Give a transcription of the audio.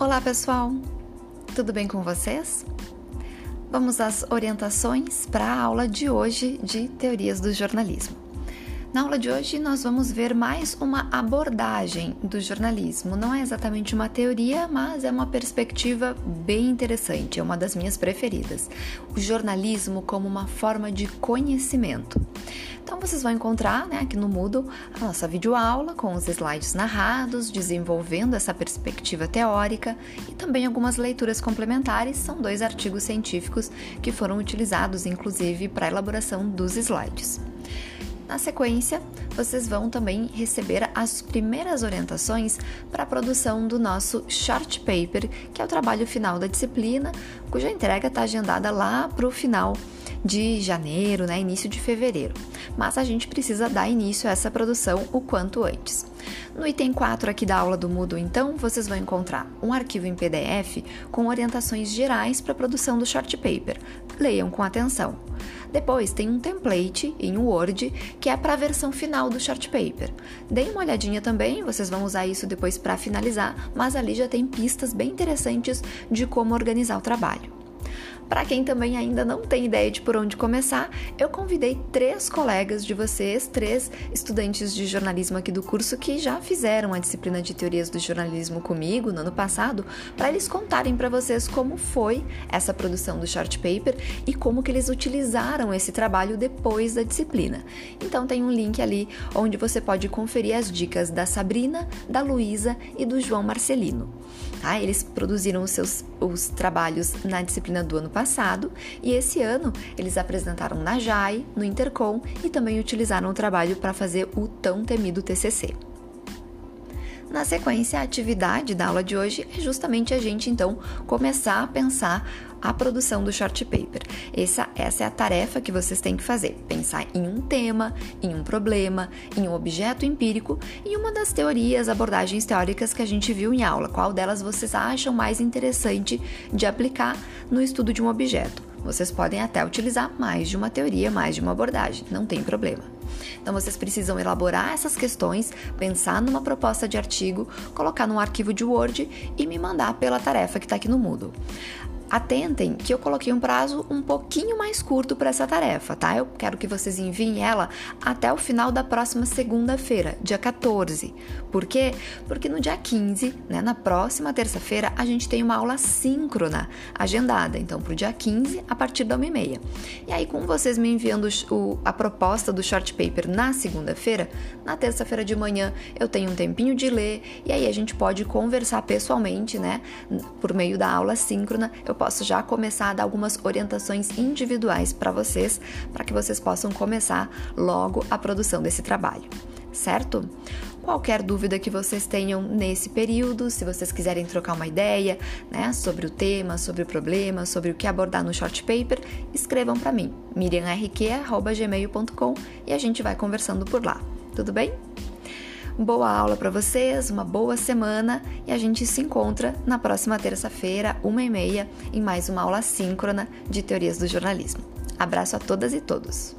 Olá, pessoal! Tudo bem com vocês? Vamos às orientações para a aula de hoje de Teorias do Jornalismo. Na aula de hoje, nós vamos ver mais uma abordagem do jornalismo. Não é exatamente uma teoria, mas é uma perspectiva bem interessante, é uma das minhas preferidas. O jornalismo como uma forma de conhecimento. Então, vocês vão encontrar né, aqui no Moodle a nossa videoaula com os slides narrados, desenvolvendo essa perspectiva teórica e também algumas leituras complementares. São dois artigos científicos que foram utilizados, inclusive, para a elaboração dos slides. Na sequência, vocês vão também receber as primeiras orientações para a produção do nosso short paper, que é o trabalho final da disciplina, cuja entrega está agendada lá para o final de janeiro, né, início de fevereiro. Mas a gente precisa dar início a essa produção o quanto antes. No item 4 aqui da aula do Moodle, então, vocês vão encontrar um arquivo em PDF com orientações gerais para a produção do short paper. Leiam com atenção. Depois tem um template em Word que é para a versão final do short paper. Deem uma olhadinha também, vocês vão usar isso depois para finalizar, mas ali já tem pistas bem interessantes de como organizar o trabalho. Para quem também ainda não tem ideia de por onde começar, eu convidei três colegas de vocês, três estudantes de jornalismo aqui do curso que já fizeram a disciplina de teorias do jornalismo comigo no ano passado, para eles contarem para vocês como foi essa produção do short paper e como que eles utilizaram esse trabalho depois da disciplina. Então tem um link ali onde você pode conferir as dicas da Sabrina, da Luísa e do João Marcelino. Tá? Eles produziram os seus os trabalhos na disciplina do ano passado e esse ano eles apresentaram na JAI, no Intercom e também utilizaram o trabalho para fazer o tão temido TCC. Na sequência, a atividade da aula de hoje é justamente a gente então começar a pensar a produção do short paper. Essa, essa é a tarefa que vocês têm que fazer: pensar em um tema, em um problema, em um objeto empírico e uma das teorias, abordagens teóricas que a gente viu em aula. Qual delas vocês acham mais interessante de aplicar no estudo de um objeto? Vocês podem até utilizar mais de uma teoria, mais de uma abordagem, não tem problema. Então vocês precisam elaborar essas questões, pensar numa proposta de artigo, colocar num arquivo de Word e me mandar pela tarefa que está aqui no Moodle. Atentem que eu coloquei um prazo um pouquinho mais curto para essa tarefa, tá? Eu quero que vocês enviem ela até o final da próxima segunda-feira, dia 14. Por quê? Porque no dia 15, né, na próxima terça-feira, a gente tem uma aula síncrona agendada. Então, para o dia 15, a partir da 1h30. E aí, com vocês me enviando o, a proposta do short paper na segunda-feira, na terça-feira de manhã eu tenho um tempinho de ler e aí a gente pode conversar pessoalmente, né? Por meio da aula síncrona. Eu posso já começar a dar algumas orientações individuais para vocês, para que vocês possam começar logo a produção desse trabalho, certo? Qualquer dúvida que vocês tenham nesse período, se vocês quiserem trocar uma ideia né, sobre o tema, sobre o problema, sobre o que abordar no short paper, escrevam para mim, miriamrq.gmail.com e a gente vai conversando por lá. Tudo bem? Boa aula para vocês, uma boa semana e a gente se encontra na próxima terça-feira, uma e meia, em mais uma aula síncrona de teorias do jornalismo. Abraço a todas e todos.